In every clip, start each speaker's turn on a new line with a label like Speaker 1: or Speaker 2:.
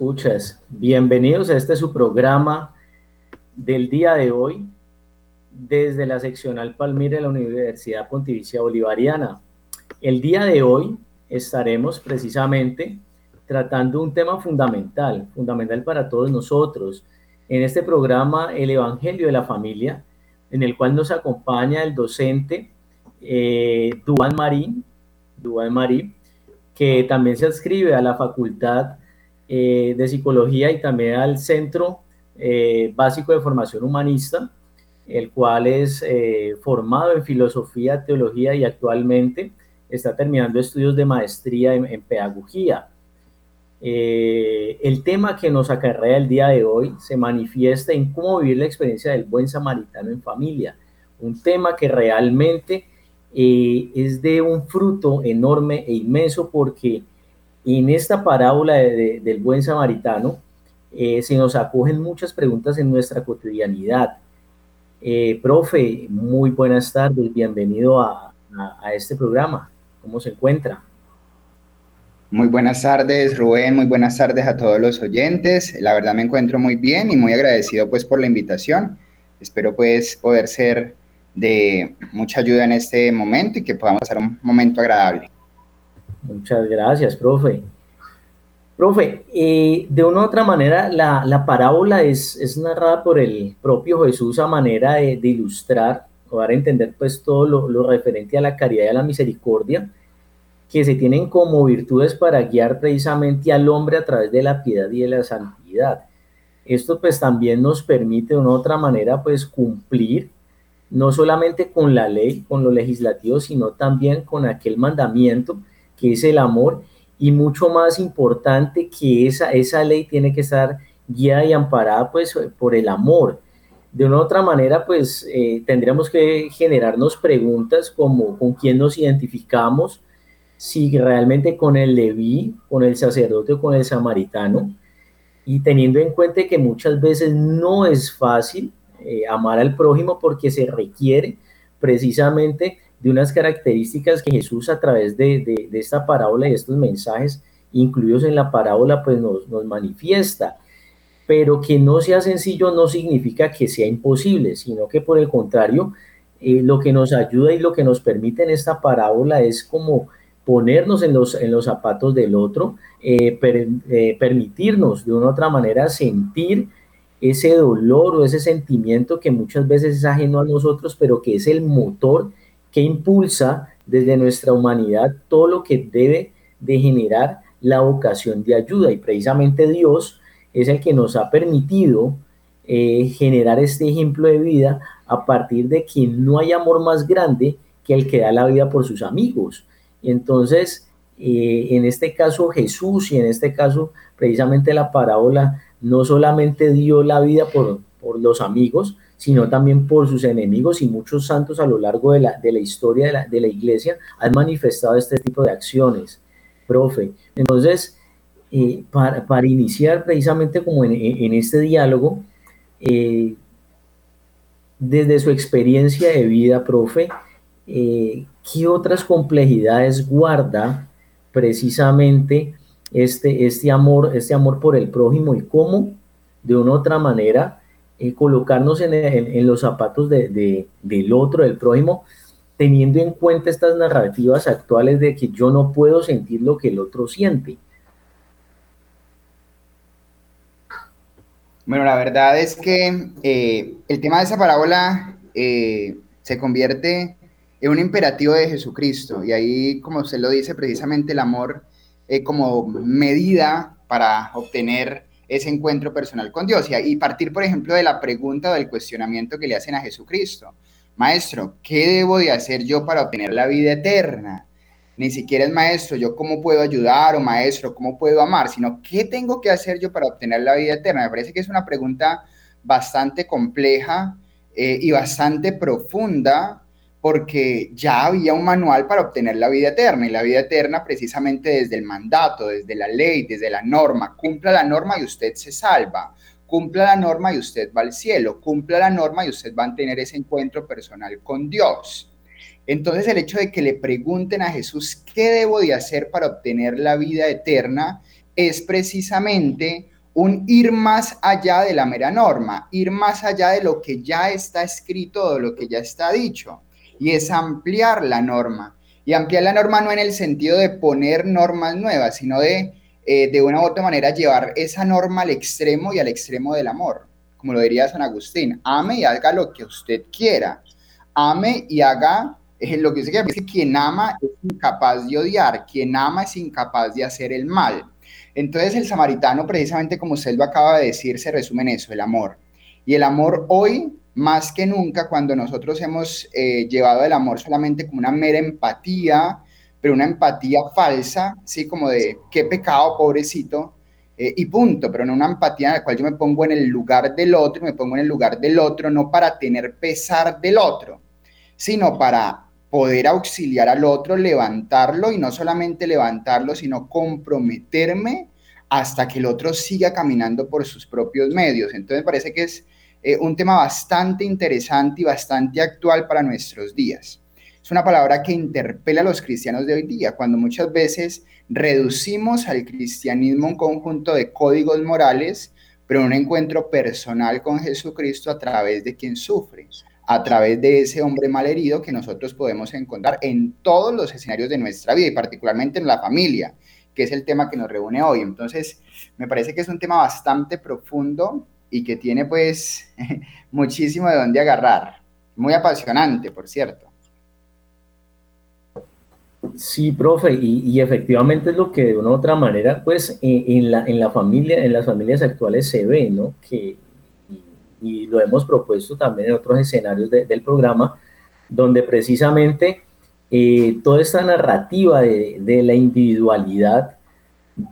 Speaker 1: escuchas, bienvenidos a este su programa del día de hoy desde la seccional Palmira de la Universidad Pontificia Bolivariana. El día de hoy estaremos precisamente tratando un tema fundamental, fundamental para todos nosotros. En este programa, el Evangelio de la Familia, en el cual nos acompaña el docente eh, Duan Marín, Duan Marín, que también se adscribe a la Facultad eh, de Psicología y también al Centro eh, Básico de Formación Humanista, el cual es eh, formado en Filosofía, Teología y actualmente está terminando estudios de maestría en, Pedagogía. el tema que nos acarrea el día de hoy se manifiesta en cómo vivir la experiencia del buen samaritano en familia, un tema que realmente es de un fruto enorme e inmenso porque en esta parábola del buen samaritano eh, se nos acogen muchas preguntas en nuestra cotidianidad. Eh, profe, muy buenas tardes, bienvenido a, a, este programa. ¿Cómo se encuentra?
Speaker 2: Muy buenas tardes, Rubén, muy buenas tardes a todos los oyentes. La verdad me encuentro muy bien y muy agradecido pues por la invitación. Espero pues poder ser de mucha ayuda en este momento y que podamos pasar un momento agradable.
Speaker 1: Muchas gracias, profe. Profe, eh, de una u otra manera, la, parábola es, narrada por el propio Jesús a manera de, ilustrar o dar a entender pues todo lo, referente a la caridad y a la misericordia que se tienen como virtudes para guiar precisamente al hombre a través de la piedad y de la santidad. Esto pues también nos permite de una u otra manera pues cumplir no solamente con la ley, con lo legislativo, sino también con aquel mandamiento que es el amor, y mucho más importante que esa, esa ley tiene que estar guiada y amparada pues por el amor. De una u otra manera, pues eh, tendríamos que generarnos preguntas como con quién nos identificamos, si realmente con el leví, con el sacerdote o con el samaritano, y teniendo en cuenta que muchas veces no es fácil eh, amar al prójimo porque se requiere precisamente de unas características que Jesús a través de, esta parábola y estos mensajes incluidos en la parábola pues nos, manifiesta. Pero que no sea sencillo no significa que sea imposible, sino que por el contrario, eh, lo que nos ayuda y lo que nos permite en esta parábola es como ponernos en los, en los zapatos del otro, eh, eh, permitirnos de una u otra manera sentir ese dolor o ese sentimiento que muchas veces es ajeno a nosotros, pero que es el motor que impulsa desde nuestra humanidad todo lo que debe de generar la vocación de ayuda. Y precisamente Dios es el que nos ha permitido eh, generar este ejemplo de vida a partir de que no hay amor más grande que el que da la vida por sus amigos. Entonces, eh, en este caso Jesús y en este caso precisamente la parábola no solamente dio la vida por, por los amigos, sino también por sus enemigos y muchos santos a lo largo de la, de la historia de la, de la iglesia han manifestado este tipo de acciones, profe. Entonces, eh, para, para, iniciar precisamente como en, este diálogo, eh, desde su experiencia de vida, profe, eh, ¿qué otras complejidades guarda precisamente este, este, amor, este amor por el prójimo y cómo de una otra manera eh, colocarnos en, los zapatos de, del otro, del prójimo, teniendo en cuenta estas narrativas actuales de que yo no puedo sentir lo que el otro siente.
Speaker 2: Bueno, la verdad es que eh, el tema de esa parábola eh, se convierte en un imperativo de Jesucristo y ahí, como usted lo dice, precisamente el amor como medida para obtener ese encuentro personal con Dios. Y, partir, por ejemplo, de la pregunta del cuestionamiento que le hacen a Jesucristo. Maestro, ¿qué debo de hacer yo para obtener la vida eterna? Ni siquiera es maestro, yo cómo puedo ayudar o maestro, cómo puedo amar, sino qué tengo que hacer yo para obtener la vida eterna. Me parece que es una pregunta bastante compleja eh, y bastante profunda porque ya había un manual para obtener la vida eterna y la vida eterna precisamente desde el mandato, desde la ley, desde la norma. Cumpla la norma y usted se salva. Cumpla la norma y usted va al cielo. Cumpla la norma y usted va a tener ese encuentro personal con Dios. Entonces el hecho de que le pregunten a Jesús qué debo de hacer para obtener la vida eterna es precisamente un ir más allá de la mera norma, ir más allá de lo que ya está escrito de lo que ya está dicho, y es ampliar la norma. Y ampliar la norma no en el sentido de poner normas nuevas, sino de, eh, de una u otra manera, llevar esa norma al extremo y al extremo del amor, como lo diría San Agustín, ame y haga lo que usted quiera, ame y haga eh, lo que dice que quien ama es incapaz de odiar, quien ama es incapaz de hacer el mal. Entonces el samaritano, precisamente como usted lo acaba de decir, se resume en eso, el amor. Y el amor hoy, más que nunca, cuando nosotros hemos eh, llevado el amor solamente como una mera empatía, pero una empatía falsa, ¿sí? Como de qué pecado, pobrecito, eh, y punto, pero no una empatía en la cual yo me pongo en el lugar del otro, me pongo en el lugar del otro, no para tener pesar del otro, sino para poder auxiliar al otro, levantarlo y no solamente levantarlo, sino comprometerme hasta que el otro siga caminando por sus propios medios. Entonces parece que es eh, un tema bastante interesante y bastante actual para nuestros días. Es una palabra que interpela a los cristianos de hoy día, cuando muchas veces reducimos al cristianismo un conjunto de códigos morales, pero un encuentro personal con Jesucristo a través de quien sufre a través de ese hombre malherido que nosotros podemos encontrar en todos los escenarios de nuestra vida y particularmente en la familia, que es el tema que nos reúne hoy. Entonces, me parece que es un tema bastante profundo y que tiene pues muchísimo de dónde agarrar. Muy apasionante, por cierto.
Speaker 1: Sí, profe, y, efectivamente es lo que de una u otra manera, pues en, la, en la familia, en las familias actuales se ve, ¿no? Que y lo hemos propuesto también en otros escenarios del programa, donde precisamente eh, toda esta narrativa de, la individualidad,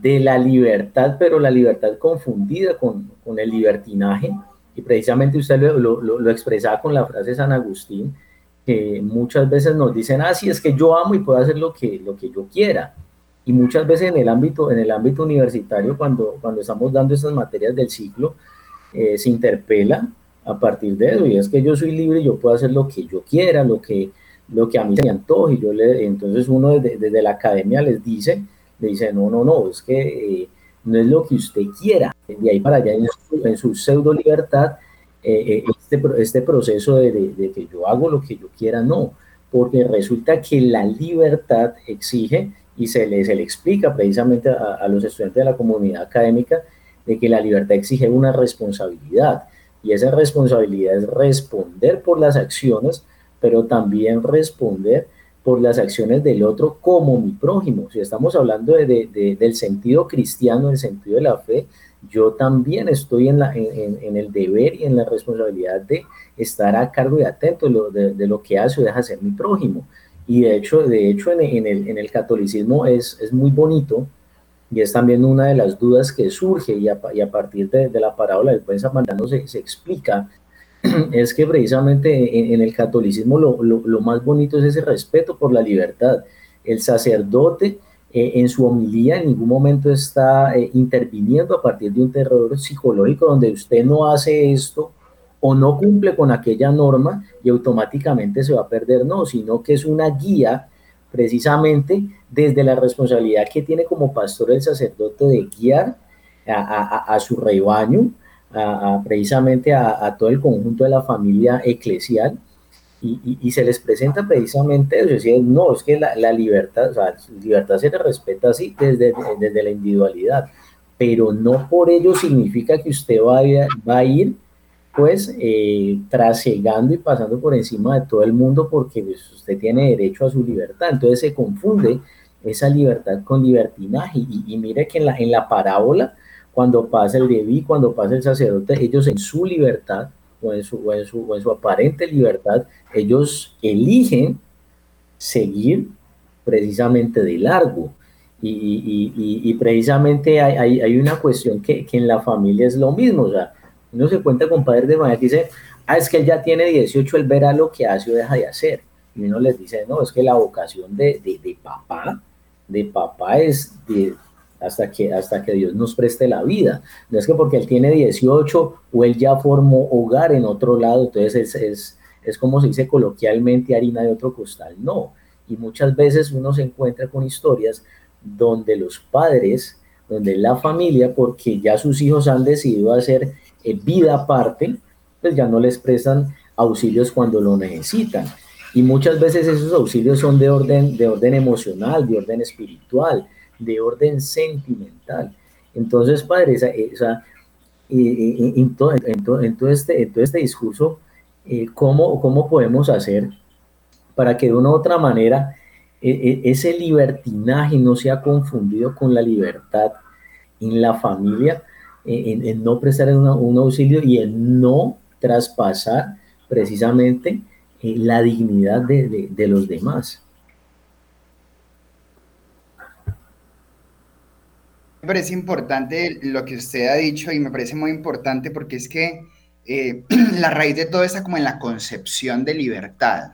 Speaker 1: de la libertad, pero la libertad confundida con, el libertinaje, y precisamente usted lo, lo, expresaba con la frase de San Agustín, que muchas veces nos dicen, ah, sí, es que yo amo y puedo hacer lo que, lo que yo quiera. Y muchas veces en el ámbito, en el ámbito universitario, cuando, cuando estamos dando estas materias del ciclo, eh, se interpela a partir de eso, y es que yo soy libre y yo puedo hacer lo que yo quiera, lo que, lo que a mí se me antoje, yo le, entonces uno desde, la academia les dice, le dice, no, no, no, es que eh, no es lo que usted quiera, de ahí para allá en su, pseudo libertad, eh, este, este proceso de, de, que yo hago lo que yo quiera, no, porque resulta que la libertad exige, y se le, se le explica precisamente a, a los estudiantes de la comunidad académica, de que la libertad exige una responsabilidad. Y esa responsabilidad es responder por las acciones, pero también responder por las acciones del otro como mi prójimo. Si estamos hablando de, del sentido cristiano, del sentido de la fe, yo también estoy en, la, en, el deber y en la responsabilidad de estar a cargo y atento de, lo que hace o deja hacer mi prójimo. Y de hecho, de hecho en, el, en el catolicismo es, es muy bonito y es también una de las dudas que surge y a, y a partir de, de, la parábola del buen samaritano se, se, explica, es que precisamente en, el catolicismo lo, lo, lo, más bonito es ese respeto por la libertad. El sacerdote eh, en su homilía en ningún momento está eh, interviniendo a partir de un terror psicológico donde usted no hace esto o no cumple con aquella norma y automáticamente se va a perder, no, sino que es una guía precisamente desde la responsabilidad que tiene como pastor el sacerdote de guiar a, su rebaño, precisamente a, todo el conjunto de la familia eclesial, y, se les presenta precisamente eso, decir, no, es que la, libertad, o sea, libertad se le respeta así desde, desde la individualidad, pero no por ello significa que usted vaya, va a ir pues eh, trasegando y pasando por encima de todo el mundo porque pues, usted tiene derecho a su libertad. Entonces se confunde esa libertad con libertinaje. Y, mire que en la, en la parábola, cuando pasa el Leví, cuando pasa el sacerdote, ellos en su libertad o en su, en su, en su aparente libertad, ellos eligen seguir precisamente de largo. Y, y, y precisamente hay, hay, hay, una cuestión que, que, en la familia es lo mismo. O sea, uno se cuenta con padres de manera que dice, ah, es que él ya tiene 18, él verá lo que hace o deja de hacer. Y uno les dice, no, es que la vocación de, de, papá, de papá es hasta, que, hasta que Dios nos preste la vida. No es que porque él tiene 18 o él ya formó hogar en otro lado, entonces es, es, es como se dice coloquialmente harina de otro costal, no. Y muchas veces uno se encuentra con historias donde los padres, donde la familia, porque ya sus hijos han decidido hacer eh, vida aparte, pues ya no les prestan auxilios cuando lo necesitan. Y muchas veces esos auxilios son de orden, de orden emocional, de orden espiritual, de orden sentimental. Entonces, padre, esa, en, todo, este, en todo este discurso, eh, ¿cómo, ¿cómo podemos hacer para que de una u otra manera e, e, ese libertinaje no sea confundido con la libertad en la familia, en, no prestar un auxilio y en no traspasar precisamente eh, la dignidad de, de, los demás.
Speaker 2: Me parece importante lo que usted ha dicho y me parece muy importante porque es que eh, la raíz de todo está como en la concepción de libertad.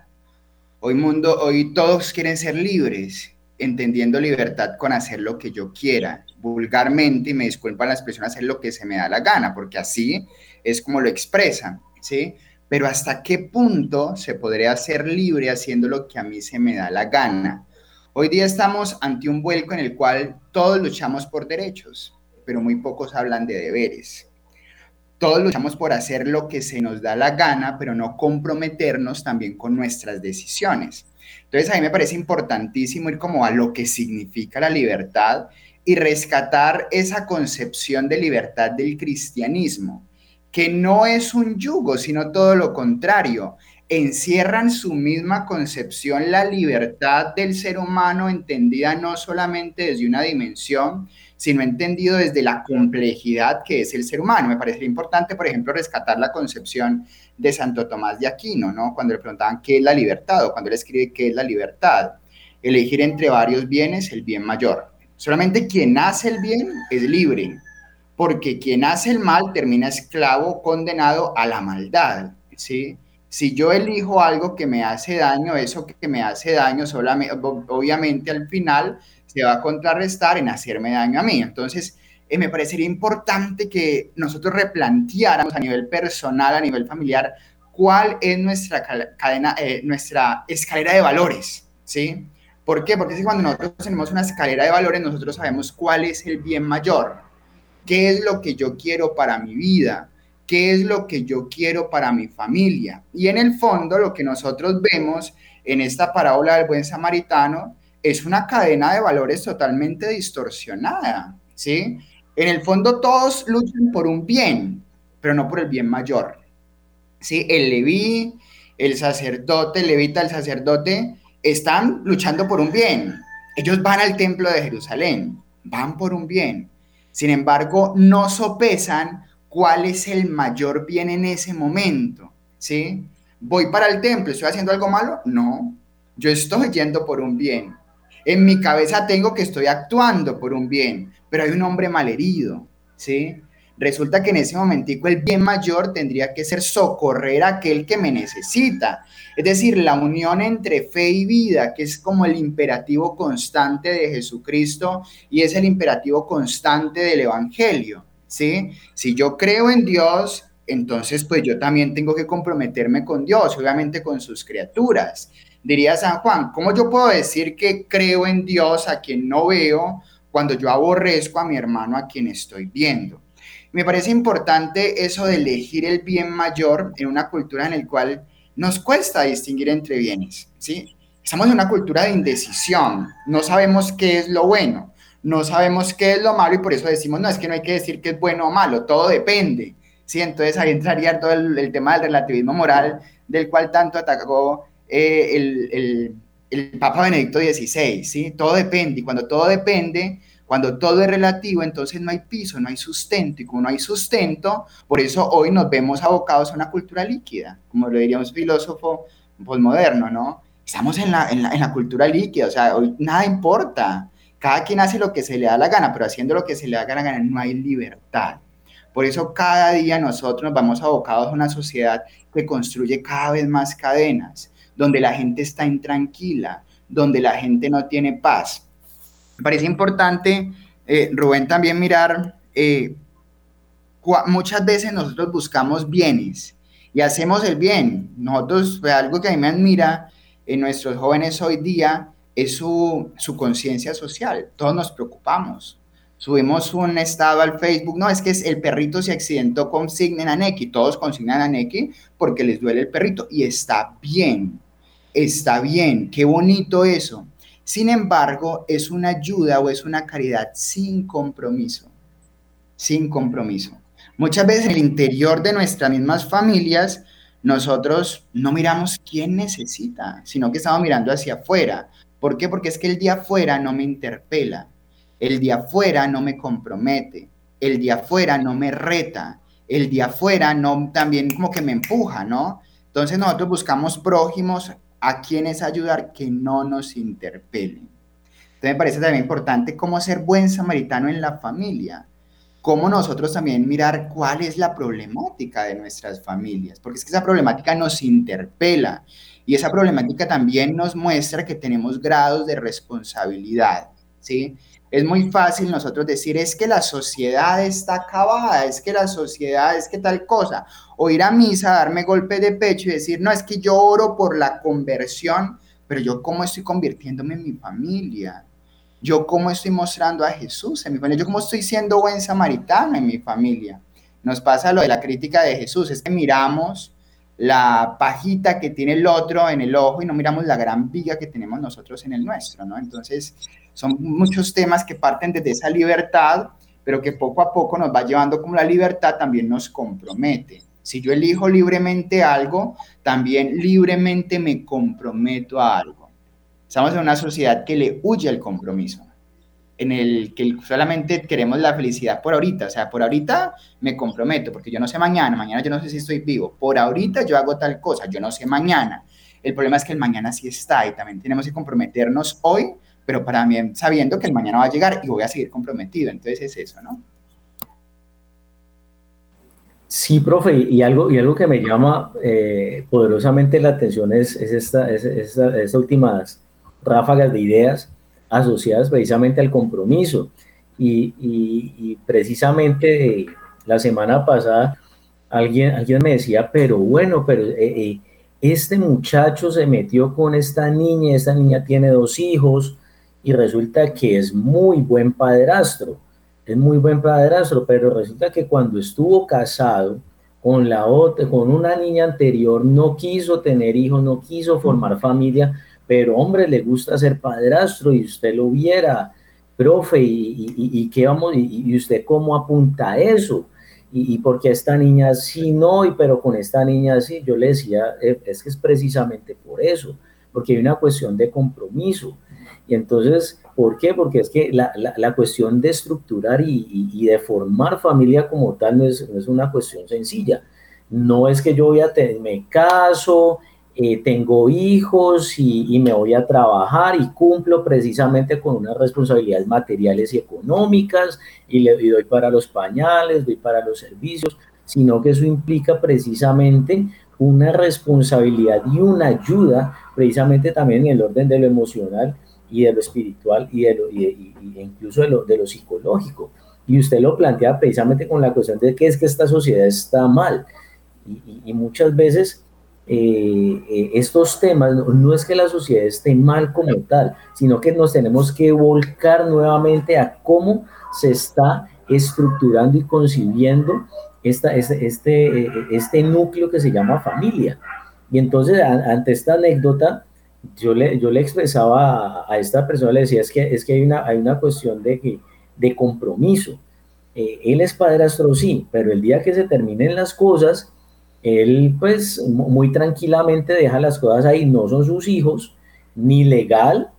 Speaker 2: Hoy mundo, hoy todos quieren ser libres, entendiendo libertad con hacer lo que yo quiera, vulgarmente, y me disculpan las personas, hacer lo que se me da la gana, porque así es como lo expresan, ¿sí? pero hasta qué punto se podría ser libre haciendo lo que a mí se me da la gana. Hoy día estamos ante un vuelco en el cual todos luchamos por derechos, pero muy pocos hablan de deberes. Todos luchamos por hacer lo que se nos da la gana, pero no comprometernos también con nuestras decisiones. Entonces a mí me parece importantísimo ir como a lo que significa la libertad y rescatar esa concepción de libertad del cristianismo que no es un yugo, sino todo lo contrario. Encierran su misma concepción la libertad del ser humano entendida no solamente desde una dimensión, sino entendido desde la complejidad que es el ser humano. Me parece importante, por ejemplo, rescatar la concepción de Santo Tomás de Aquino, ¿no? Cuando le preguntaban qué es la libertad o cuando él escribe qué es la libertad. Elegir entre varios bienes el bien mayor. Solamente quien hace el bien es libre, porque quien hace el mal termina esclavo, condenado a la maldad, ¿sí? Si yo elijo algo que me hace daño, eso que me hace daño, solamente, obviamente al final se va a contrarrestar en hacerme daño a mí. Entonces, eh, me parecería importante que nosotros replanteáramos a nivel personal, a nivel familiar, cuál es nuestra cadena, eh, nuestra escalera de valores, ¿sí? ¿Por qué? Porque si cuando nosotros tenemos una escalera de valores, nosotros sabemos cuál es el bien mayor, qué es lo que yo quiero para mi vida, qué es lo que yo quiero para mi familia. Y en el fondo lo que nosotros vemos en esta parábola del buen samaritano es una cadena de valores totalmente distorsionada, ¿sí? En el fondo todos luchan por un bien, pero no por el bien mayor. ¿Sí? El leví, el sacerdote, el levita, el sacerdote, están luchando por un bien. Ellos van al templo de Jerusalén, van por un bien. Sin embargo, no sopesan cuál es el mayor bien en ese momento, ¿sí? ¿Voy para el templo? ¿Estoy haciendo algo malo? No, yo estoy yendo por un bien. En mi cabeza tengo que estoy actuando por un bien, pero hay un hombre malherido, ¿sí? Resulta que en ese momentico el bien mayor tendría que ser socorrer a aquel que me necesita. Es decir, la unión entre fe y vida, que es como el imperativo constante de Jesucristo y es el imperativo constante del Evangelio. ¿Sí? Si yo creo en Dios, entonces pues yo también tengo que comprometerme con Dios, obviamente con sus criaturas. Diría San Juan, ¿cómo yo puedo decir que creo en Dios a quien no veo cuando yo aborrezco a mi hermano a quien estoy viendo? Me parece importante eso de elegir el bien mayor en una cultura en la cual nos cuesta distinguir entre bienes, ¿sí? Estamos en una cultura de indecisión, no sabemos qué es lo bueno, no sabemos qué es lo malo y por eso decimos, no, es que no hay que decir qué es bueno o malo, todo depende, ¿sí? Entonces ahí entraría todo el, tema del relativismo moral, del cual tanto atacó eh, el, el, el Papa Benedicto XVI, ¿sí? Todo depende, y cuando todo depende, cuando todo es relativo, entonces no hay piso, no hay sustento. Y como no hay sustento, por eso hoy nos vemos abocados a una cultura líquida, como lo diría un filósofo postmoderno, ¿no? Estamos en la, en la, en la cultura líquida, o sea, hoy nada importa. Cada quien hace lo que se le da la gana, pero haciendo lo que se le da la gana no hay libertad. Por eso cada día nosotros nos vamos abocados a una sociedad que construye cada vez más cadenas, donde la gente está intranquila, donde la gente no tiene paz. Me parece importante, eh, Rubén, también mirar, eh, muchas veces nosotros buscamos bienes y hacemos el bien. Nosotros, pues, algo que a mí me admira en nuestros jóvenes hoy día es su, su conciencia social. Todos nos preocupamos. Subimos un estado al Facebook, no, es que el perrito se accidentó, consignen a Neki, todos consignan a Neki porque les duele el perrito y está bien, está bien, qué bonito eso. Sin embargo, es una ayuda o es una caridad sin compromiso, sin compromiso. Muchas veces en el interior de nuestras mismas familias, nosotros no miramos quién necesita, sino que estamos mirando hacia afuera. ¿Por qué? Porque es que el día afuera no me interpela, el día afuera no me compromete, el día afuera no me reta, el día afuera no también como que me empuja, ¿no? Entonces nosotros buscamos prójimos a quienes ayudar que no nos interpelen. Entonces me parece también importante cómo ser buen samaritano en la familia cómo nosotros también mirar cuál es la problemática de nuestras familias, porque es que esa problemática nos interpela y esa problemática también nos muestra que tenemos grados de responsabilidad, ¿sí? Es muy fácil nosotros decir, es que la sociedad está acabada, es que la sociedad es que tal cosa, o ir a misa, darme golpe de pecho y decir, no, es que yo oro por la conversión, pero yo cómo estoy convirtiéndome en mi familia, yo cómo estoy mostrando a Jesús en mi familia, yo cómo estoy siendo buen samaritano en mi familia. Nos pasa lo de la crítica de Jesús, es que miramos la pajita que tiene el otro en el ojo y no miramos la gran viga que tenemos nosotros en el nuestro, ¿no? Entonces, son muchos temas que parten desde esa libertad, pero que poco a poco nos va llevando como la libertad también nos compromete. Si yo elijo libremente algo, también libremente me comprometo a algo. Estamos en una sociedad que le huye al compromiso, en el que solamente queremos la felicidad por ahorita. O sea, por ahorita me comprometo, porque yo no sé mañana, mañana yo no sé si estoy vivo. Por ahorita yo hago tal cosa, yo no sé mañana. El problema es que el mañana sí está y también tenemos que comprometernos hoy, pero para mí sabiendo que el mañana va a llegar y voy a seguir comprometido. Entonces es eso, ¿no?
Speaker 1: Sí, profe, y algo, y algo que me llama eh, poderosamente la atención es, esta, es, esta, últimas ráfagas de ideas asociadas precisamente al compromiso. Y, precisamente la semana pasada alguien, alguien me decía, pero bueno, pero eh, eh, este muchacho se metió con esta niña, esta niña tiene dos hijos y resulta que es muy buen padrastro, es muy buen padrastro, pero resulta que cuando estuvo casado con la otra, con una niña anterior, no quiso tener hijos, no quiso formar familia pero hombre, le gusta ser padrastro y usted lo viera, profe, y, qué vamos, y, usted cómo apunta a eso, y, porque esta niña sí no, y pero con esta niña sí, yo le decía, eh, es que es precisamente por eso, porque hay una cuestión de compromiso. Y entonces, ¿por qué? Porque es que la, la, cuestión de estructurar y, de formar familia como tal no es, no es, una cuestión sencilla. No es que yo voy a tener, me caso eh, tengo hijos y, me voy a trabajar y cumplo precisamente con unas responsabilidades materiales y económicas y le doy para los pañales, doy para los servicios, sino que eso implica precisamente una responsabilidad y una ayuda precisamente también en el orden de lo emocional y de lo espiritual y, de lo, y, incluso de lo, de lo psicológico. Y usted lo plantea precisamente con la cuestión de que es que esta sociedad está mal. y muchas veces eh, eh, estos temas, no, es que la sociedad esté mal como tal, sino que nos tenemos que volcar nuevamente a cómo se está estructurando y concibiendo esta, este, este, este núcleo que se llama familia. Y entonces, ante esta anécdota, yo le, yo le expresaba a, esta persona, le decía, es que, es que hay, una, hay una cuestión de, de compromiso. él es padrastro, sí, pero el día que se terminen las cosas, él pues muy tranquilamente deja las cosas ahí, no son sus hijos, ni legal,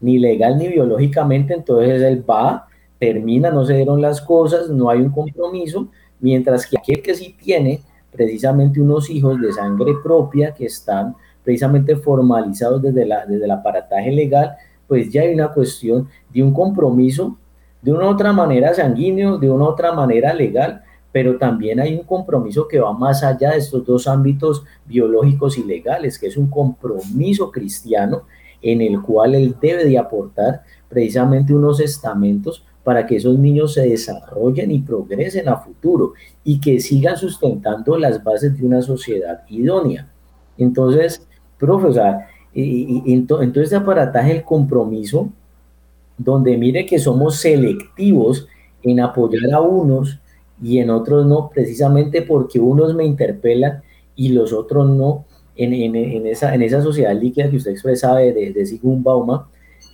Speaker 1: ni legal ni biológicamente, entonces él va, termina, no se dieron las cosas, no hay un compromiso, mientras que aquel que sí tiene precisamente unos hijos de sangre propia que están precisamente formalizados desde, la, desde el aparataje legal, pues ya hay una cuestión de un compromiso de una otra manera sanguíneo, de una otra manera legal, pero también hay un compromiso que va más allá de estos dos ámbitos biológicos y legales, que es un compromiso cristiano en el cual él debe de aportar precisamente unos estamentos para que esos niños se desarrollen y progresen a futuro y que sigan sustentando las bases de una sociedad idónea. Entonces, profe, o sea, y, en, todo este aparataje el compromiso, donde mire que somos selectivos en apoyar a unos y en otros no, precisamente porque unos me interpelan y los otros no, en, en, esa, en esa sociedad líquida que usted expresaba de, de Sigmund Bauman,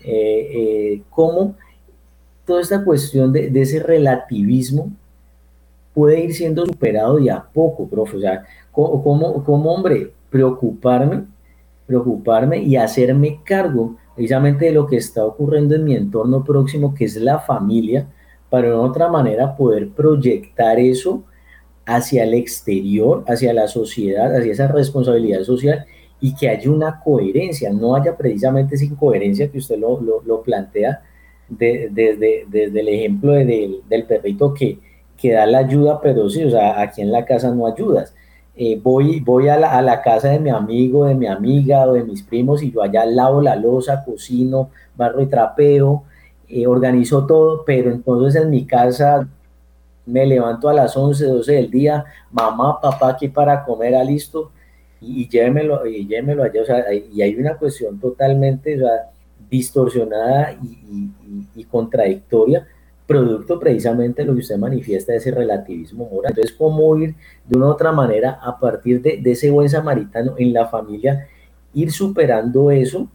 Speaker 1: eh, eh, cómo toda esta cuestión de, de, ese relativismo puede ir siendo superado de a poco, profe. O sea, cómo, cómo hombre, preocuparme, preocuparme y hacerme cargo precisamente de lo que está ocurriendo en mi entorno próximo, que es la familia, para de otra manera poder proyectar eso hacia el exterior, hacia la sociedad, hacia esa responsabilidad social y que haya una coherencia, no haya precisamente esa incoherencia que usted lo, lo, plantea desde, desde el ejemplo del, del perrito que, que da la ayuda, pero sí, o sea, aquí en la casa no ayudas. Eh, voy, voy a la, a, la, casa de mi amigo, de mi amiga o de mis primos y yo allá lavo la losa, cocino, barro y trapeo, eh, organizo todo, pero entonces en mi casa me levanto a las 11, 12 del día, mamá, papá aquí para comer, a ah, listo, y, y llévemelo, y llévemelo allá, o sea, y hay una cuestión totalmente distorsionada y, contradictoria, producto precisamente de lo que usted manifiesta, ese relativismo moral. Entonces, ¿cómo ir de una u otra manera a partir de, de ese buen samaritano en la familia, ir superando eso,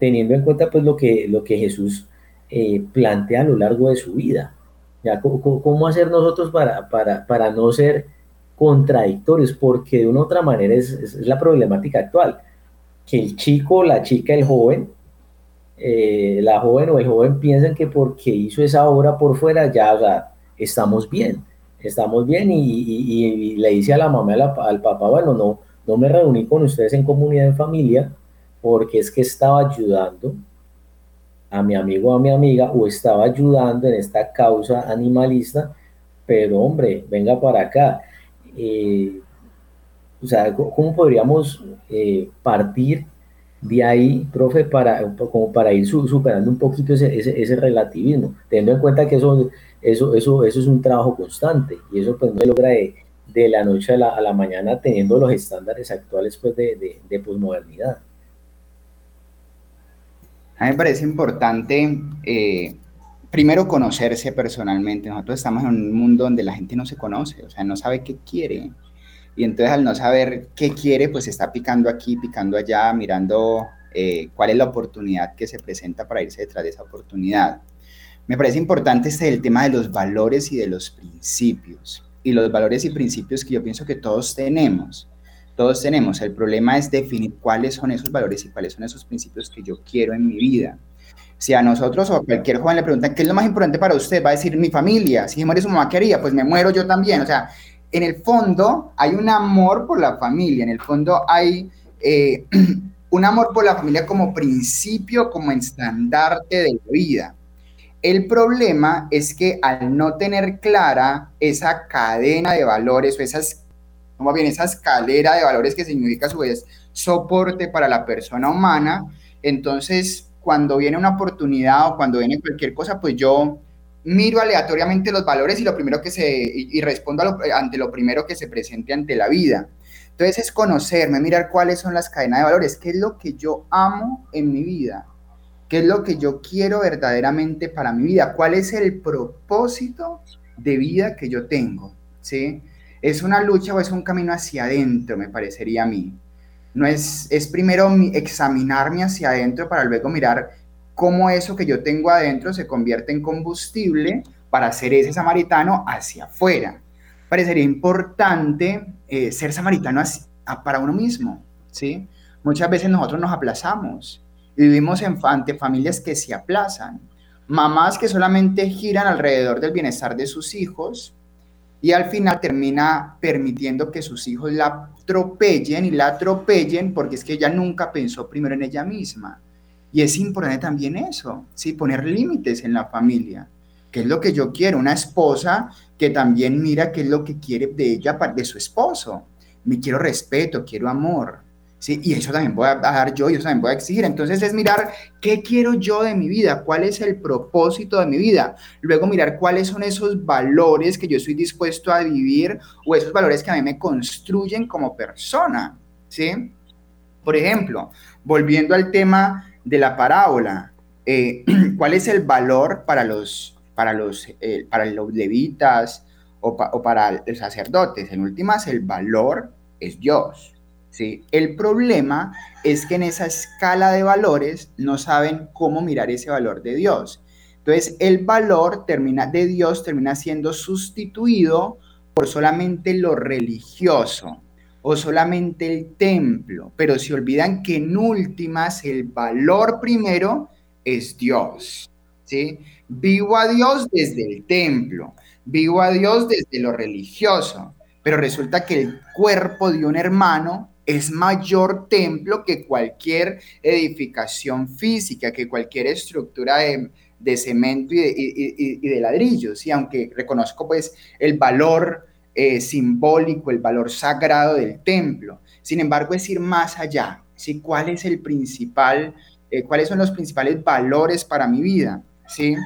Speaker 1: teniendo en cuenta pues lo que, lo que Jesús eh, plantea a lo largo de su vida? Ya, ¿cómo, hacer nosotros para, para, para, no ser contradictorios? Porque de una u otra manera es, la problemática actual, que el chico, la chica, el joven, eh, la joven o el joven piensan que porque hizo esa obra por fuera ya, o sea, estamos bien, estamos bien y, le dice a la mamá, al papá, bueno, no, no me reuní con ustedes en comunidad, en familia, porque es que estaba ayudando a mi amigo o a mi amiga o estaba ayudando en esta causa animalista, pero hombre, venga para acá. Eh, o sea, ¿cómo podríamos eh, partir de ahí, profe, para, como para ir superando un poquito ese, ese, relativismo, teniendo en cuenta que eso, eso, eso, eso es un trabajo constante y eso pues no se logra de, de la noche a la, a la, mañana teniendo los estándares actuales pues de, de, de posmodernidad.
Speaker 2: A mí me parece importante, eh, primero, conocerse personalmente. Nosotros estamos en un mundo donde la gente no se conoce, o sea, no sabe qué quiere. Y entonces al no saber qué quiere, pues está picando aquí, picando allá, mirando eh, cuál es la oportunidad que se presenta para irse detrás de esa oportunidad. Me parece importante este el tema de los valores y de los principios. Y los valores y principios que yo pienso que todos tenemos todos tenemos. El problema es definir cuáles son esos valores y cuáles son esos principios que yo quiero en mi vida. Si a nosotros o a cualquier joven le preguntan qué es lo más importante para usted, va a decir mi familia. Si muere su mamá, ¿qué haría? Pues me muero yo también. O sea, en el fondo hay un amor por la familia, en el fondo hay eh, un amor por la familia como principio, como estandarte de la vida. El problema es que al no tener clara esa cadena de valores o esas más bien esa escalera de valores que significa a su vez soporte para la persona humana. Entonces, cuando viene una oportunidad o cuando viene cualquier cosa, pues yo miro aleatoriamente los valores y lo primero que se y, respondo ante lo primero que se presente ante la vida. Entonces es conocerme, mirar cuáles son las cadenas de valores, qué es lo que yo amo en mi vida, qué es lo que yo quiero verdaderamente para mi vida, cuál es el propósito de vida que yo tengo, ¿sí? Es una lucha o es un camino hacia adentro, me parecería a mí. No es, es primero examinarme hacia adentro para luego mirar cómo eso que yo tengo adentro se convierte en combustible para hacer ese samaritano hacia afuera. Parecería importante eh, ser samaritano para uno mismo, ¿sí? Muchas veces nosotros nos aplazamos vivimos en, ante familias que se aplazan, mamás que solamente giran alrededor del bienestar de sus hijos, y al final termina permitiendo que sus hijos la atropellen y la atropellen porque es que ella nunca pensó primero en ella misma. Y es importante también eso, ¿sí? poner límites en la familia. ¿Qué es lo que yo quiero? Una esposa que también mira qué es lo que quiere de ella, de su esposo. Me quiero respeto, quiero amor. Y eso también voy a dar yo y eso también voy a exigir. Entonces es mirar qué quiero yo de mi vida, cuál es el propósito de mi vida. Luego mirar cuáles son esos valores que yo estoy dispuesto a vivir o esos valores que a mí me construyen como persona, ¿sí? Por ejemplo, volviendo al tema de la parábola, eh, ¿cuál es el valor para los, para los, eh, para los levitas o para los sacerdotes? En últimas, el valor es Dios. ¿Sí? El problema es que en esa escala de valores no saben cómo mirar ese valor de Dios. Entonces, el valor termina, de Dios termina siendo sustituido por solamente lo religioso o solamente el templo, pero se olvidan que en últimas el valor primero es Dios. ¿sí? Vivo a Dios desde el templo, vivo a Dios desde lo religioso, pero resulta que el cuerpo de un hermano es mayor templo que cualquier edificación física, que cualquier estructura de, cemento y de, ladrillos. Y aunque reconozco pues el valor eh, simbólico, el valor sagrado del templo, sin embargo es ir más allá. ¿sí? ¿Cuál es el principal, eh, cuáles son los principales valores para mi vida? ¿sí?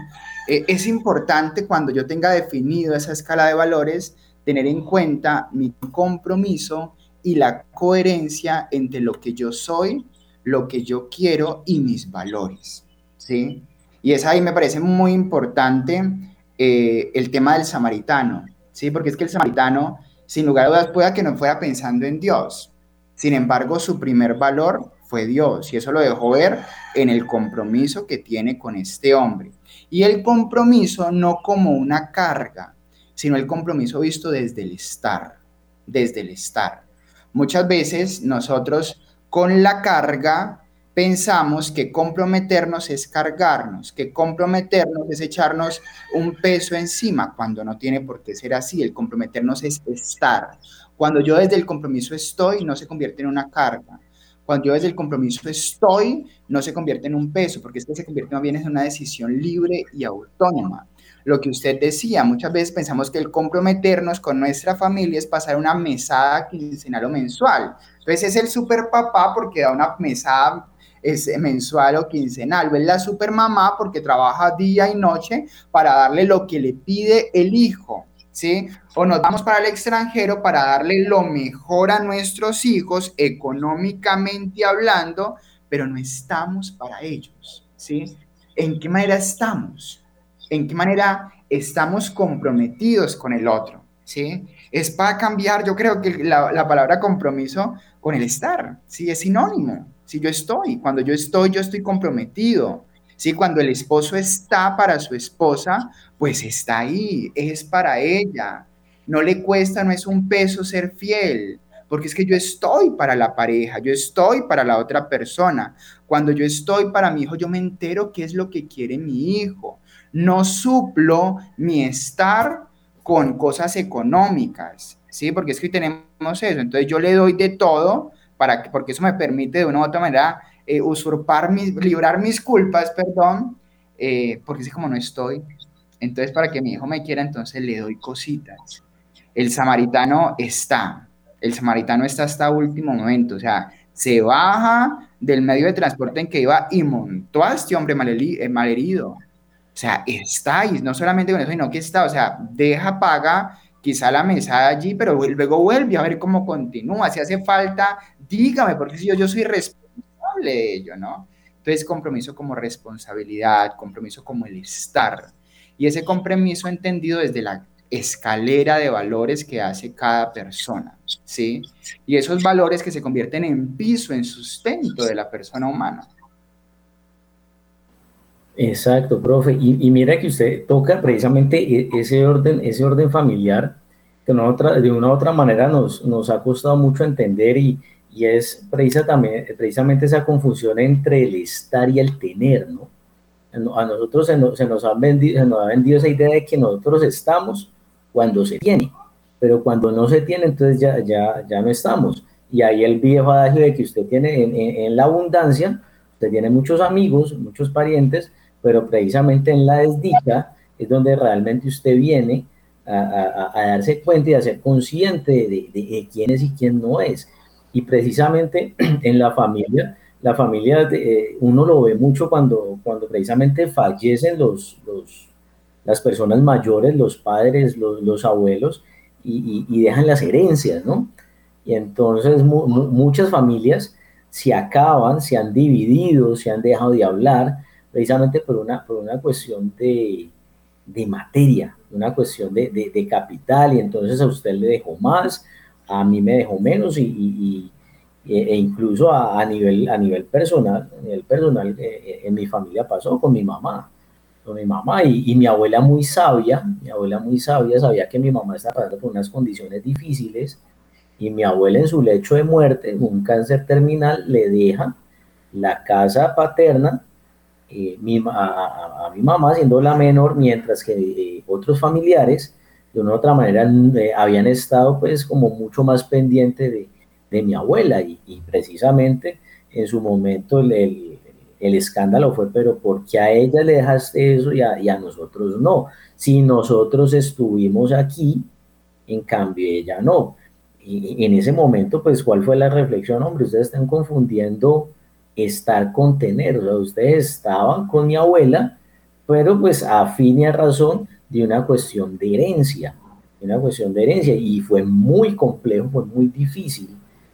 Speaker 2: Eh, es importante cuando yo tenga definido esa escala de valores, tener en cuenta mi compromiso y la coherencia entre lo que yo soy, lo que yo quiero y mis valores, ¿sí? Y es ahí me parece muy importante eh, el tema del samaritano, ¿sí? Porque es que el samaritano, sin lugar a dudas, pueda que no fuera pensando en Dios. Sin embargo, su primer valor fue Dios y eso lo dejó ver en el compromiso que tiene con este hombre. Y el compromiso no como una carga, sino el compromiso visto desde el estar, desde el estar. Muchas veces nosotros con la carga pensamos que comprometernos es cargarnos, que comprometernos es echarnos un peso encima, cuando no tiene por qué ser así. El comprometernos es estar. Cuando yo desde el compromiso estoy, no se convierte en una carga. Cuando yo desde el compromiso estoy, no se convierte en un peso, porque es que se convierte más bien en una decisión libre y autónoma lo que usted decía, muchas veces pensamos que el comprometernos con nuestra familia es pasar una mesada quincenal o mensual. Entonces es el super papá porque da una mesada es mensual o quincenal, o es la super mamá porque trabaja día y noche para darle lo que le pide el hijo, ¿sí? O nos vamos para el extranjero para darle lo mejor a nuestros hijos económicamente hablando, pero no estamos para ellos, ¿sí? ¿En qué manera estamos? En qué manera estamos comprometidos con el otro, ¿sí? Es para cambiar, yo creo que la, palabra compromiso con el estar, ¿sí? Es sinónimo, si yo estoy, cuando yo estoy, yo estoy comprometido, ¿sí? Cuando el esposo está para su esposa, pues está ahí, es para ella, no le cuesta, no es un peso ser fiel, porque es que yo estoy para la pareja, yo estoy para la otra persona. Cuando yo estoy para mi hijo, yo me entero qué es lo que quiere mi hijo no suplo mi estar con cosas económicas, ¿sí? Porque es que tenemos eso, entonces yo le doy de todo para que, porque eso me permite de una u otra manera eh, usurpar mis, librar mis culpas, perdón, eh, porque es como no estoy, entonces para que mi hijo me quiera, entonces le doy cositas. El samaritano está, el samaritano está hasta último momento, o sea, se baja del medio de transporte en que iba y montó a este hombre eh, malherido o sea, está ahí, no solamente con eso, sino que está, o sea, deja, paga quizá la mesa allí, pero luego vuelve a ver cómo continúa. Si hace falta, dígame, porque si yo, yo soy responsable de ello, ¿no? Entonces, compromiso como responsabilidad, compromiso como el estar. Y ese compromiso entendido desde la escalera de valores que hace cada persona, ¿sí? Y esos valores que se convierten en piso, en sustento de la persona humana.
Speaker 1: Exacto, profe. Y, mira que usted toca precisamente e, ese orden, ese orden familiar que una otra, de una u otra manera nos, nos ha costado mucho entender y, y es precisa también, precisamente esa confusión entre el estar y el tener, ¿no? A nosotros se nos, se nos, ha vendido, se nos ha vendido esa idea de que nosotros estamos cuando se tiene, pero cuando no se tiene, entonces ya, ya, ya no estamos. Y ahí el viejo adagio de que usted tiene en, en, en la abundancia, usted tiene muchos amigos, muchos parientes, pero precisamente en la desdicha es donde realmente usted viene a, darse cuenta y a ser consciente de, quién es y quién no es. Y precisamente en la familia, la familia, eh, uno lo ve mucho cuando, cuando precisamente fallecen los, los, las personas mayores, los padres, los, los abuelos, y, y, dejan las herencias, ¿no? Y entonces muchas familias se acaban, se han dividido, se han dejado de hablar, precisamente por una, por una cuestión de, de materia, una cuestión de, de, capital, y entonces a usted le dejó más, a mí me dejó menos, y, y, e incluso a, nivel, a nivel personal, a nivel personal eh, eh, en mi familia pasó con mi mamá, con mi mamá, y, mi abuela muy sabia, mi abuela muy sabia, sabía que mi mamá estaba pasando por unas condiciones difíciles, y mi abuela en su lecho de muerte, un cáncer terminal, le deja la casa paterna eh, a, mi mamá siendo la menor, mientras que eh, otros familiares de una u otra manera eh, habían estado pues como mucho más pendiente de, de mi abuela y, precisamente en su momento el, el, escándalo fue, pero ¿por qué a ella le dejaste eso y a, y a nosotros no? Si nosotros estuvimos aquí, en cambio ella no y en ese momento, pues, ¿cuál fue la reflexión? Hombre, ustedes están confundiendo estar con tener, o sea, ustedes estaban con mi abuela, pero pues a fin y a razón de una cuestión de herencia, una cuestión de herencia, y fue muy complejo, fue muy difícil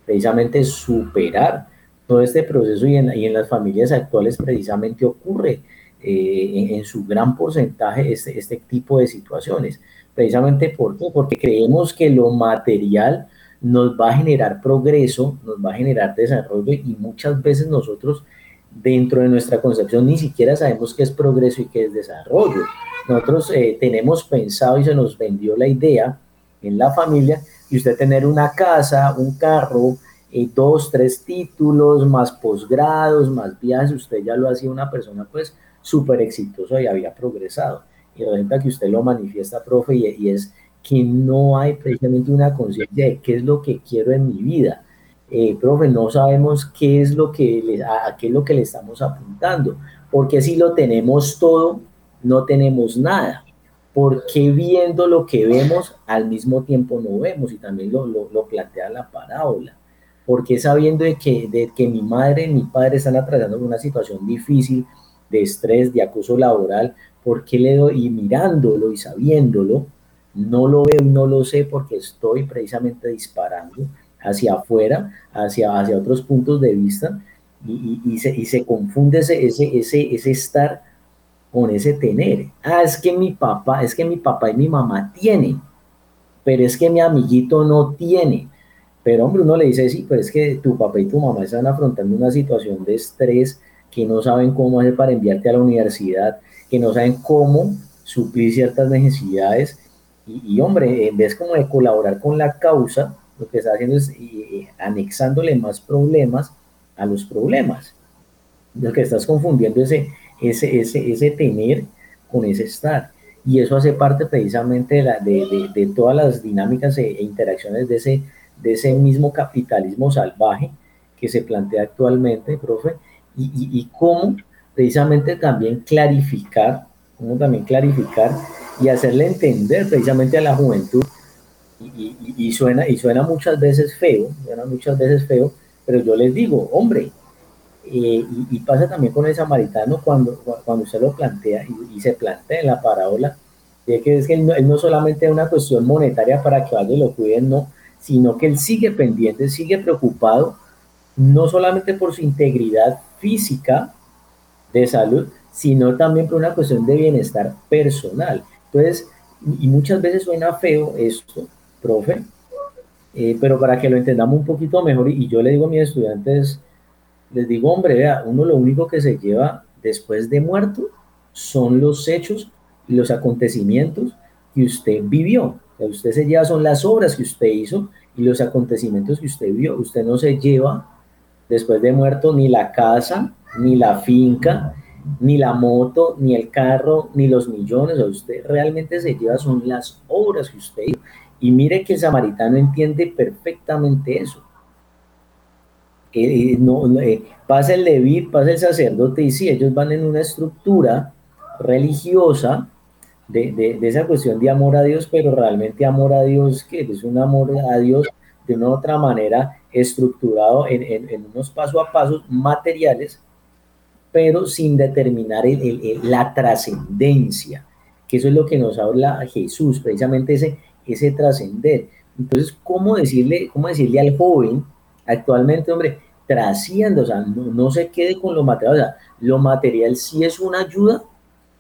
Speaker 1: precisamente superar todo este proceso y en, y en las familias actuales precisamente ocurre eh, en, su gran porcentaje este, este tipo de situaciones. Precisamente ¿por porque creemos que lo material nos va a generar progreso, nos va a generar desarrollo y muchas veces nosotros dentro de nuestra concepción ni siquiera sabemos qué es progreso y qué es desarrollo. Nosotros eh, tenemos pensado y se nos vendió la idea en la familia y usted tener una casa, un carro, eh, dos, tres títulos, más posgrados, más viajes, usted ya lo hacía una persona pues súper exitosa y había progresado. Y resulta que usted lo manifiesta, profe, y es que no hay precisamente una conciencia de qué es lo que quiero en mi vida. Eh, profe, no sabemos qué es lo que le, a, qué es lo que le estamos apuntando, porque si lo tenemos todo, no tenemos nada. Porque viendo lo que vemos, al mismo tiempo no vemos, y también lo, lo, plantea la parábola. Porque sabiendo de que, de que mi madre y mi padre están atravesando una situación difícil de estrés, de acoso laboral, ¿por qué le doy? Y mirándolo y sabiéndolo, no lo veo y no lo sé porque estoy precisamente disparando hacia afuera, hacia, hacia otros puntos de vista y, y, se, y se, confunde ese, ese, ese, ese estar con ese tener. Ah, es que mi papá, es que mi papá y mi mamá tienen, pero es que mi amiguito no tiene. Pero hombre, uno le dice, sí, pero es que tu papá y tu mamá están afrontando una situación de estrés que no saben cómo hacer para enviarte a la universidad, que no saben cómo suplir ciertas necesidades y, hombre, en vez como de colaborar con la causa, lo que está haciendo es anexándole más problemas a los problemas. Lo que estás confundiendo ese, ese, ese, ese tener con ese estar. Y eso hace parte precisamente de, la, de, de, todas las dinámicas e, e, interacciones de ese, de ese mismo capitalismo salvaje que se plantea actualmente, profe, y, y, y cómo precisamente también clarificar, cómo también clarificar y hacerle entender precisamente a la juventud, y, suena, y suena muchas veces feo, suena muchas veces feo, pero yo les digo, hombre, eh, y, pasa también con el samaritano cuando, cuando usted lo plantea y, se plantea en la parábola, de que es que él no, solamente es una cuestión monetaria para que vaya y lo cuiden, no, sino que él sigue pendiente, sigue preocupado, no solamente por su integridad física de salud, sino también por una cuestión de bienestar personal. Entonces, y muchas veces suena feo esto, profe, eh, pero para que lo entendamos un poquito mejor, y yo le digo a mis estudiantes, les digo, hombre, vea, uno lo único que se lleva después de muerto son los hechos y los acontecimientos que usted vivió. que usted se lleva son las obras que usted hizo y los acontecimientos que usted vio. Usted no se lleva después de muerto ni la casa, ni la finca, ni la moto, ni el carro, ni los millones, o usted realmente se lleva son las obras que usted hizo. Y mire que el samaritano entiende perfectamente eso. Eh, no, eh, pasa el levit, pasa el sacerdote, y sí, ellos van en una estructura religiosa de, de, esa cuestión de amor a Dios, pero realmente amor a Dios, que es un amor a Dios de una otra manera estructurado en, unos paso a pasos materiales, pero sin determinar la trascendencia, que eso es lo que nos habla Jesús, precisamente ese, ese trascender. Entonces, ¿cómo decirle, ¿cómo decirle al joven actualmente, hombre, trascienda, o sea, no, se quede con lo material, o sea, lo material sí es una ayuda,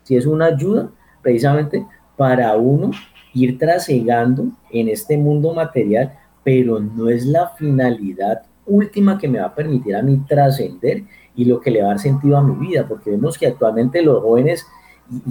Speaker 1: sí es una ayuda precisamente para uno ir trasegando en este mundo material, pero no es la finalidad última que me va a permitir a mí trascender y lo que le va a dar sentido a mi vida, porque vemos que actualmente los jóvenes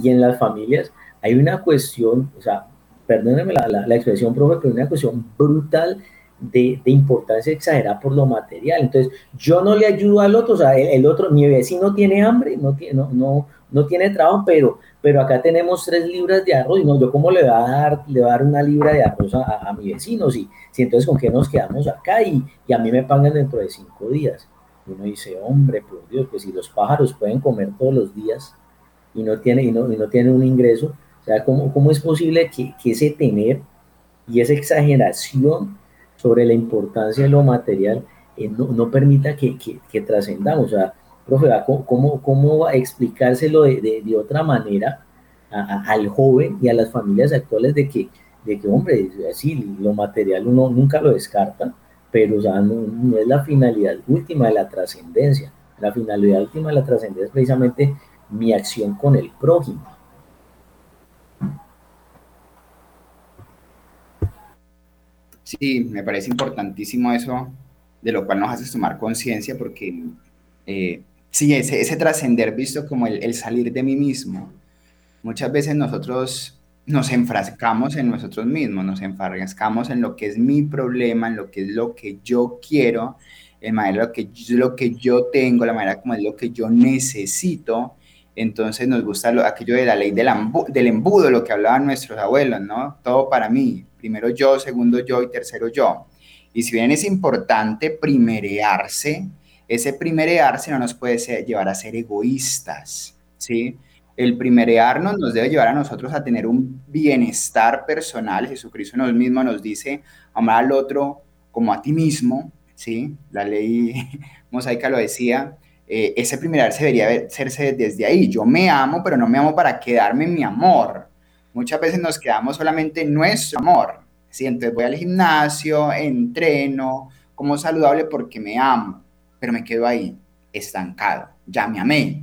Speaker 1: y, en las familias hay una cuestión, o sea, perdónenme la, la, expresión, profe, pero una cuestión brutal de, de, importancia exagerada por lo material. Entonces, yo no le ayudo al otro, o sea, el, otro, mi vecino tiene hambre, no tiene, no, no, no tiene trabajo, pero, pero acá tenemos tres libras de arroz, y no, yo cómo le voy a dar, le voy a dar una libra de arroz a, a, mi vecino, si, si entonces con qué nos quedamos acá y, y a mí me pagan dentro de cinco días. Uno dice, hombre, por Dios, pues si los pájaros pueden comer todos los días y no tienen, y no, y no tienen un ingreso, o sea, ¿cómo, cómo es posible que, que ese tener y esa exageración sobre la importancia de lo material eh, no, no, permita que, que, que trascendamos? O sea, profe, ¿cómo, cómo explicárselo de, de, otra manera al joven y a las familias actuales de que, de que hombre, así lo material uno nunca lo descarta, pero o sea, no, es la finalidad última de la trascendencia. La finalidad última de la trascendencia es precisamente mi acción con el prójimo.
Speaker 2: Sí, me parece importantísimo eso, de lo cual nos haces tomar conciencia, porque eh, Sí, ese, ese trascender visto como el, salir de mí mismo. Muchas veces nosotros nos enfrascamos en nosotros mismos, nos enfrascamos en lo que es mi problema, en lo que es lo que yo quiero, en lo que, lo que yo tengo, la manera como es lo que yo necesito. Entonces nos gusta aquello de la ley del embudo, lo que hablaban nuestros abuelos, ¿no? Todo para mí, primero yo, segundo yo y tercero yo. Y si bien es importante primerearse, ese primerearse no nos puede llevar a ser egoístas, ¿sí? El primerearnos nos debe llevar a nosotros a tener un bienestar personal. Jesucristo nos mismo nos dice, amar al otro como a ti mismo, ¿sí? La ley mosaica lo decía. Eh, ese primerearse debería hacerse desde ahí. Yo me amo, pero no me amo para quedarme en mi amor. Muchas veces nos quedamos solamente en nuestro amor. ¿sí? Entonces voy al gimnasio, entreno, como saludable porque me amo pero me quedo ahí, estancado. Ya me amé,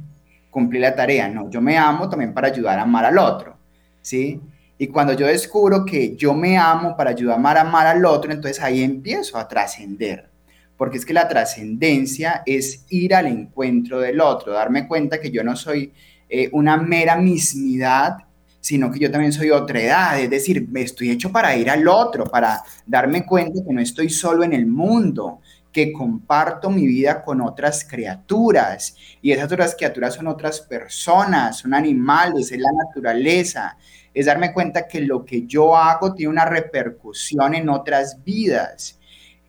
Speaker 2: cumplí la tarea. No, yo me amo también para ayudar a amar al otro, ¿sí? Y cuando yo descubro que yo me amo para ayudar a amar, amar al otro, entonces ahí empiezo a trascender. Porque es que la trascendencia es ir al encuentro del otro, darme cuenta que yo no soy eh, una mera mismidad, sino que yo también soy otra edad. Es decir, me estoy hecho para ir al otro, para darme cuenta que no estoy solo en el mundo, que comparto mi vida con otras criaturas y esas otras criaturas son otras personas, son animales, es la naturaleza, es darme cuenta que lo que yo hago tiene una repercusión en otras vidas.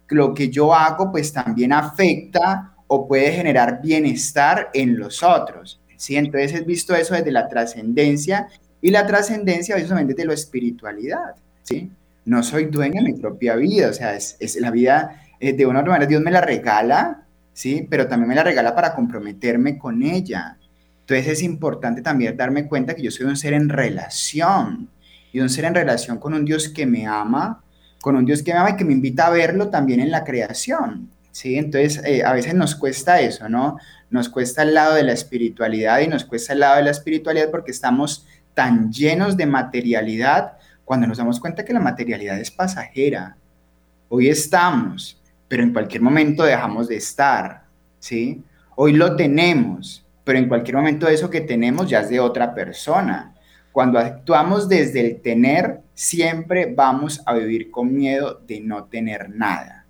Speaker 2: Lo que yo hago pues también afecta o puede generar bienestar en los otros. ¿sí? Entonces he visto eso desde la trascendencia y la trascendencia obviamente de la espiritualidad. ¿sí? No soy dueño de mi propia vida, o sea, es, es la vida eh, de una manera Dios me la regala, ¿sí? Pero también me la regala para comprometerme con ella. Entonces es importante también darme cuenta que yo soy un ser en relación y un ser en relación con un Dios que me ama, con un Dios que me ama y que me invita a verlo también en la creación, ¿sí? Entonces eh, a veces nos cuesta eso, ¿no? Nos cuesta el lado de la espiritualidad y nos cuesta el lado de la espiritualidad porque estamos tan llenos de materialidad cuando nos damos cuenta que la materialidad es pasajera. Hoy estamos, pero en cualquier momento dejamos de estar, ¿sí? Hoy lo tenemos, pero en cualquier momento eso que tenemos ya es de otra persona. Cuando actuamos desde el tener, siempre vamos a vivir con miedo de no tener nada.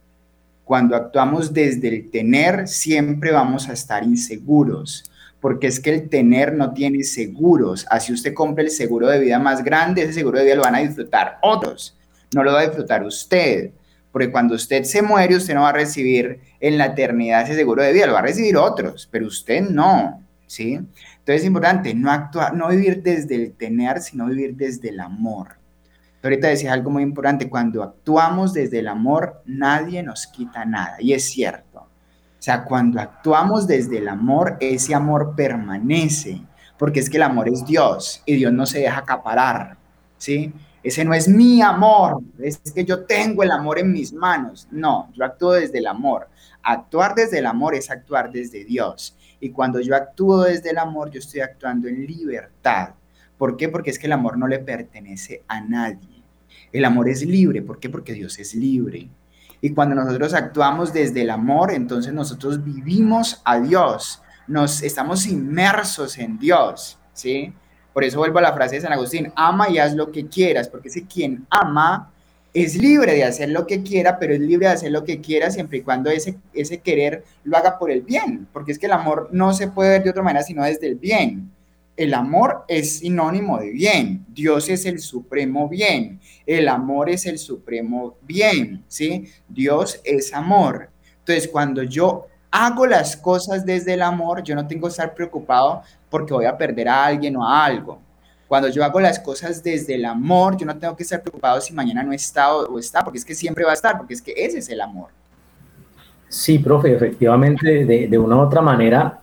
Speaker 2: Cuando actuamos desde el tener, siempre vamos a estar inseguros, porque es que el tener no tiene seguros. Así usted compra el seguro de vida más grande, ese seguro de vida lo van a disfrutar otros, no lo va a disfrutar usted. Porque cuando usted se muere, usted no va a recibir en la eternidad ese seguro de vida, lo va a recibir otros, pero usted no, ¿sí? Entonces es importante no actuar, no vivir desde el tener, sino vivir desde el amor. ahorita decías algo muy importante, cuando actuamos desde el amor, nadie nos quita nada. Y es cierto. O sea, cuando actuamos desde el amor, ese amor permanece, porque es que el amor es Dios y Dios no se deja acaparar, ¿sí? Ese no es mi amor, es que yo tengo el amor en mis manos. No, yo actúo desde el amor. Actuar desde el amor es actuar desde Dios. Y cuando yo actúo desde el amor, yo estoy actuando en libertad. ¿Por qué? Porque es que el amor no le pertenece a nadie. El amor es libre. ¿Por qué? Porque Dios es libre. Y cuando nosotros actuamos desde el amor, entonces nosotros vivimos a Dios. Nos estamos inmersos en Dios, ¿sí? Por eso vuelvo a la frase de San Agustín, ama y haz lo que quieras, porque si quien ama es libre de hacer lo que quiera, pero es libre de hacer lo que quiera siempre y cuando ese, ese querer lo haga por el bien, porque es que el amor no se puede ver de otra manera sino desde el bien el amor es sinónimo de bien. Dios es el supremo bien. El amor es el supremo bien, ¿sí? Dios es amor. Entonces, cuando yo hago las cosas desde el amor, yo no tengo que estar preocupado porque voy a perder a alguien o a algo. Cuando yo hago las cosas desde el amor, yo no tengo que estar preocupado si mañana no está o, está, porque es que siempre va a estar, porque es que ese es el amor.
Speaker 1: Sí, profe, efectivamente, de, una u otra manera,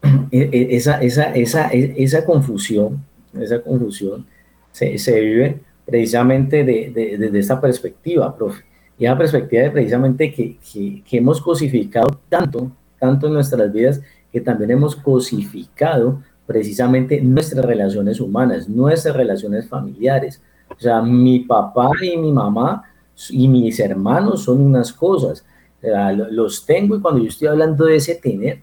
Speaker 1: e, e, e, esa confusión, esa confusión se, se vive precisamente desde de, de, esta perspectiva, profe. Y esa perspectiva de precisamente que, que, hemos cosificado tanto, tanto en nuestras vidas, que también hemos cosificado precisamente nuestras relaciones humanas, nuestras relaciones familiares. O sea, mi papá y mi mamá y mis hermanos son unas cosas. Los tengo y cuando yo estoy hablando de ese tener,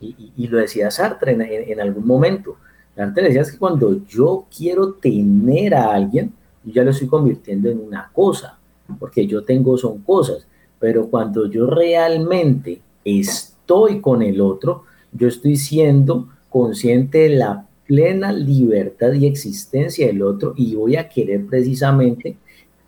Speaker 1: y, lo decía Sartre en, algún momento. Sartre decía que cuando yo quiero tener a alguien, yo ya lo estoy convirtiendo en una cosa, porque yo tengo son cosas, pero cuando yo realmente estoy con el otro, yo estoy siendo consciente de la plena libertad y existencia del otro y voy a querer precisamente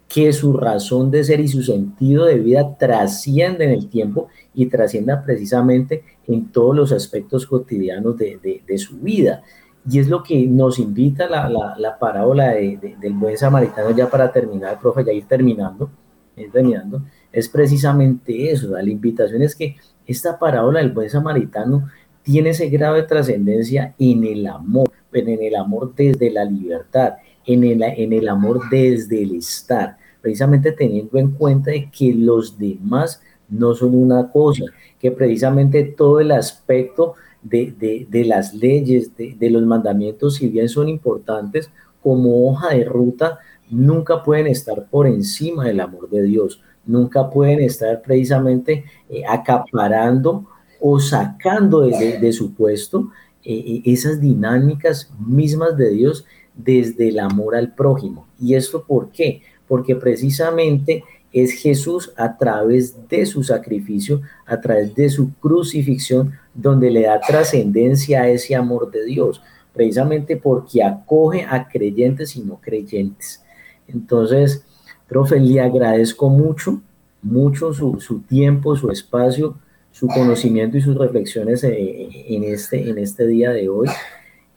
Speaker 1: que su razón de ser y su sentido de vida trascienda en el tiempo y trascienda precisamente en todos los aspectos cotidianos de, de, su vida. Y es lo que nos invita la, la, la parábola de, del buen samaritano, ya para terminar, profe, ya ir terminando, ir terminando, es precisamente eso. La invitación es que esta parábola del buen samaritano tiene ese grado de trascendencia en el amor, en el amor desde la libertad, en el, en el amor desde el estar, precisamente teniendo en cuenta de que los demás no son una cosa, que precisamente todo el aspecto de, de, de las leyes, de, de, los mandamientos, si bien son importantes, como hoja de ruta, nunca pueden estar por encima del amor de Dios, nunca pueden estar precisamente eh, acaparando o sacando de, su puesto eh, eh, esas dinámicas mismas de Dios desde el amor al prójimo. ¿Y esto por qué? Porque precisamente es Jesús a través de su sacrificio, a través de su crucifixión, donde le da trascendencia a ese amor de Dios, precisamente porque acoge a creyentes y no creyentes. Entonces, profe, le agradezco mucho, mucho su, tiempo, su espacio, su conocimiento y sus reflexiones eh, en este, en este día de hoy.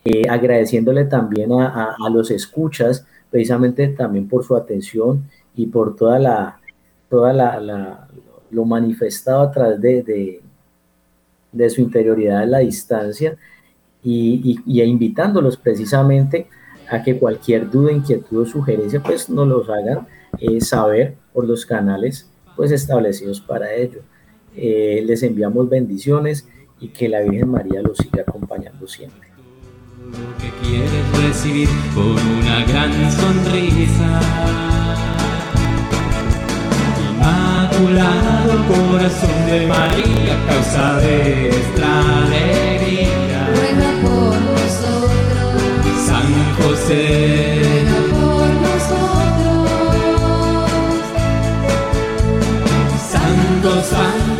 Speaker 1: Eh, agradeciéndole también a, a, los escuchas, precisamente también por su atención y por toda la, toda la, lo manifestado a través de, su interioridad en la distancia y, y, invitándolos precisamente a que cualquier duda, inquietud o sugerencia pues nos los hagan eh, saber por los canales pues establecidos para ello. Eh, les enviamos bendiciones y que la Virgen María los siga acompañando siempre.
Speaker 3: Lo quieres recibir con una gran sonrisa tu corazón de María, causa de nuestra alegría.
Speaker 4: Ruega por nosotros,
Speaker 3: San José. Ruega
Speaker 4: por nosotros,
Speaker 3: Santo, Santo.